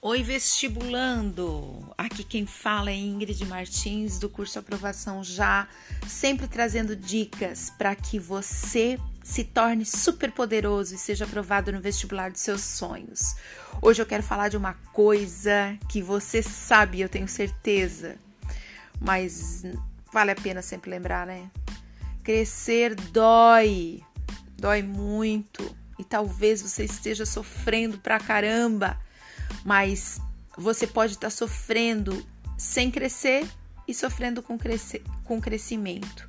Oi, vestibulando! Aqui quem fala é Ingrid Martins, do curso Aprovação Já, sempre trazendo dicas para que você se torne super poderoso e seja aprovado no vestibular dos seus sonhos. Hoje eu quero falar de uma coisa que você sabe, eu tenho certeza, mas vale a pena sempre lembrar, né? Crescer dói, dói muito e talvez você esteja sofrendo pra caramba mas você pode estar tá sofrendo sem crescer e sofrendo com, crescer, com crescimento.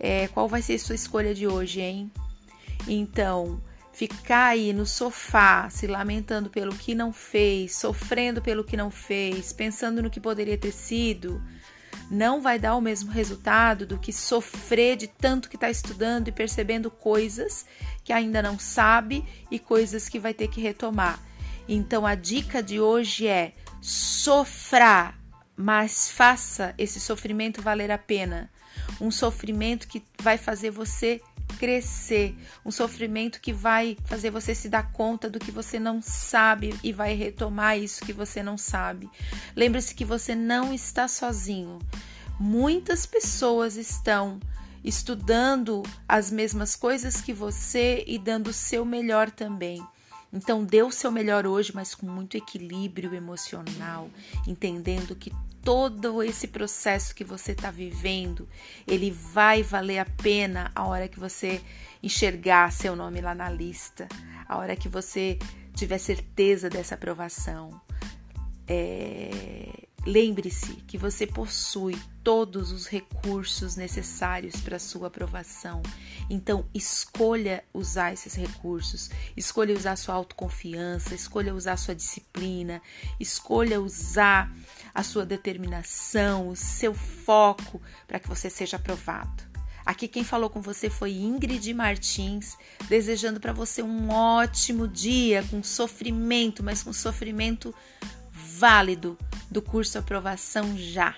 É, qual vai ser sua escolha de hoje, hein? Então, ficar aí no sofá se lamentando pelo que não fez, sofrendo pelo que não fez, pensando no que poderia ter sido, não vai dar o mesmo resultado do que sofrer de tanto que está estudando e percebendo coisas que ainda não sabe e coisas que vai ter que retomar. Então a dica de hoje é: sofra, mas faça esse sofrimento valer a pena. Um sofrimento que vai fazer você crescer, um sofrimento que vai fazer você se dar conta do que você não sabe e vai retomar isso que você não sabe. Lembre-se que você não está sozinho. Muitas pessoas estão estudando as mesmas coisas que você e dando o seu melhor também. Então, dê o seu melhor hoje, mas com muito equilíbrio emocional, entendendo que todo esse processo que você está vivendo, ele vai valer a pena a hora que você enxergar seu nome lá na lista, a hora que você tiver certeza dessa aprovação. É, Lembre-se que você possui todos os recursos necessários para sua aprovação. Então, escolha usar esses recursos, escolha usar sua autoconfiança, escolha usar sua disciplina, escolha usar a sua determinação, o seu foco para que você seja aprovado. Aqui quem falou com você foi Ingrid Martins, desejando para você um ótimo dia com sofrimento, mas com sofrimento válido do curso Aprovação Já.